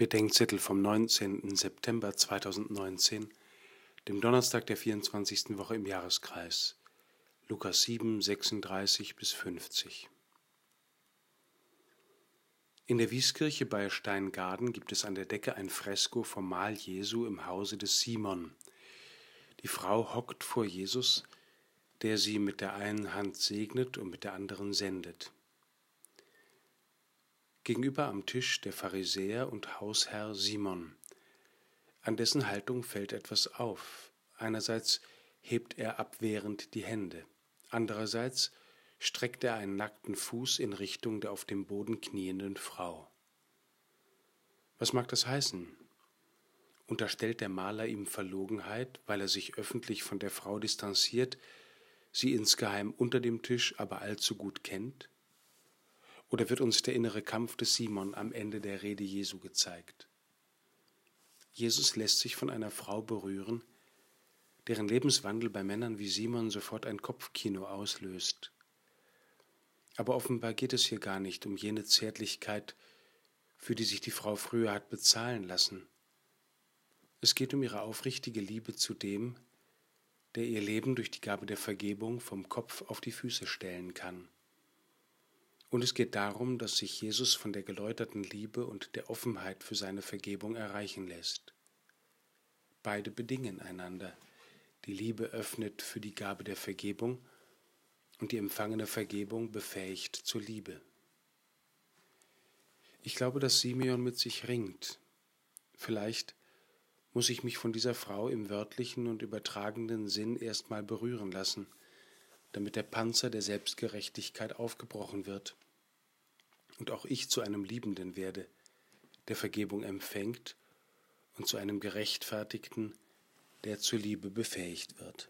Bedenkzettel vom 19. September 2019, dem Donnerstag der 24. Woche im Jahreskreis. Lukas 7, 36 bis 50. In der Wieskirche bei Steingaden gibt es an der Decke ein Fresko vom Mahl Jesu im Hause des Simon. Die Frau hockt vor Jesus, der sie mit der einen Hand segnet und mit der anderen sendet. Gegenüber am Tisch der Pharisäer und Hausherr Simon. An dessen Haltung fällt etwas auf. Einerseits hebt er abwehrend die Hände, andererseits streckt er einen nackten Fuß in Richtung der auf dem Boden knienden Frau. Was mag das heißen? Unterstellt der Maler ihm Verlogenheit, weil er sich öffentlich von der Frau distanziert, sie insgeheim unter dem Tisch aber allzu gut kennt? Oder wird uns der innere Kampf des Simon am Ende der Rede Jesu gezeigt? Jesus lässt sich von einer Frau berühren, deren Lebenswandel bei Männern wie Simon sofort ein Kopfkino auslöst. Aber offenbar geht es hier gar nicht um jene Zärtlichkeit, für die sich die Frau früher hat bezahlen lassen. Es geht um ihre aufrichtige Liebe zu dem, der ihr Leben durch die Gabe der Vergebung vom Kopf auf die Füße stellen kann. Und es geht darum, dass sich Jesus von der geläuterten Liebe und der Offenheit für seine Vergebung erreichen lässt. Beide bedingen einander. Die Liebe öffnet für die Gabe der Vergebung und die empfangene Vergebung befähigt zur Liebe. Ich glaube, dass Simeon mit sich ringt. Vielleicht muss ich mich von dieser Frau im wörtlichen und übertragenden Sinn erstmal berühren lassen – damit der Panzer der Selbstgerechtigkeit aufgebrochen wird und auch ich zu einem Liebenden werde, der Vergebung empfängt und zu einem Gerechtfertigten, der zur Liebe befähigt wird.